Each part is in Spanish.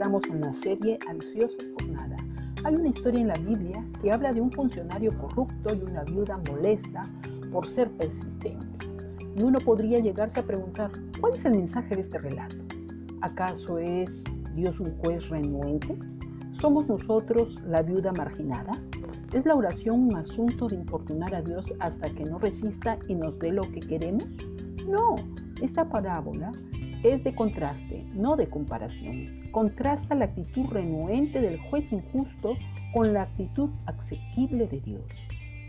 Estamos en la serie Ansiosos por nada. Hay una historia en la Biblia que habla de un funcionario corrupto y una viuda molesta por ser persistente. Y uno podría llegarse a preguntar, ¿cuál es el mensaje de este relato? ¿Acaso es Dios un juez renuente? ¿Somos nosotros la viuda marginada? ¿Es la oración un asunto de importunar a Dios hasta que no resista y nos dé lo que queremos? No, esta parábola es de contraste, no de comparación. Contrasta la actitud renuente del juez injusto con la actitud asequible de Dios.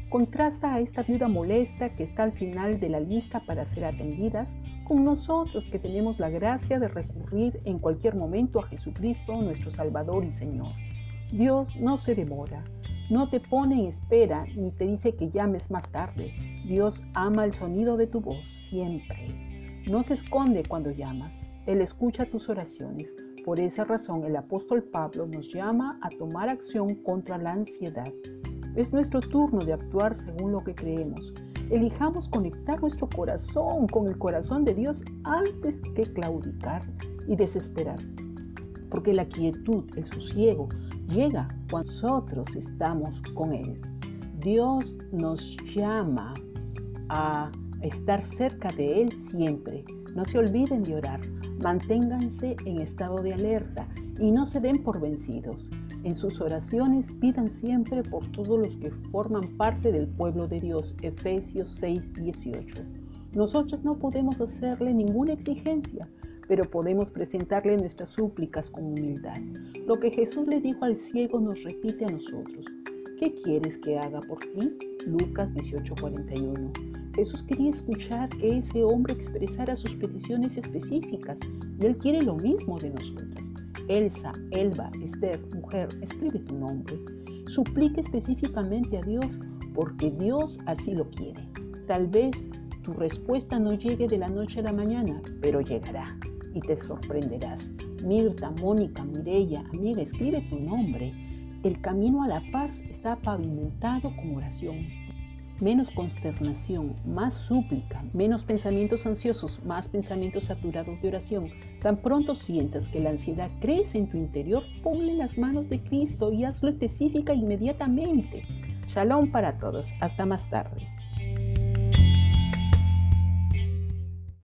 Contrasta a esta viuda molesta que está al final de la lista para ser atendidas con nosotros que tenemos la gracia de recurrir en cualquier momento a Jesucristo, nuestro Salvador y Señor. Dios no se demora, no te pone en espera ni te dice que llames más tarde. Dios ama el sonido de tu voz siempre. No se esconde cuando llamas. Él escucha tus oraciones. Por esa razón el apóstol Pablo nos llama a tomar acción contra la ansiedad. Es nuestro turno de actuar según lo que creemos. Elijamos conectar nuestro corazón con el corazón de Dios antes que claudicar y desesperar. Porque la quietud, el sosiego, llega cuando nosotros estamos con Él. Dios nos llama a estar cerca de Él siempre. No se olviden de orar, manténganse en estado de alerta y no se den por vencidos. En sus oraciones pidan siempre por todos los que forman parte del pueblo de Dios. Efesios 6, 18. Nosotros no podemos hacerle ninguna exigencia, pero podemos presentarle nuestras súplicas con humildad. Lo que Jesús le dijo al ciego nos repite a nosotros. ¿Qué quieres que haga por ti? Lucas 18:41. Jesús quería escuchar que ese hombre expresara sus peticiones específicas y Él quiere lo mismo de nosotros. Elsa, Elba, Esther, mujer, escribe tu nombre. Suplique específicamente a Dios porque Dios así lo quiere. Tal vez tu respuesta no llegue de la noche a la mañana, pero llegará y te sorprenderás. Mirta, Mónica, Mireya, amiga, escribe tu nombre. El camino a la paz está pavimentado con oración. Menos consternación, más súplica, menos pensamientos ansiosos, más pensamientos saturados de oración. Tan pronto sientas que la ansiedad crece en tu interior, ponle las manos de Cristo y hazlo específica inmediatamente. Shalom para todos. Hasta más tarde.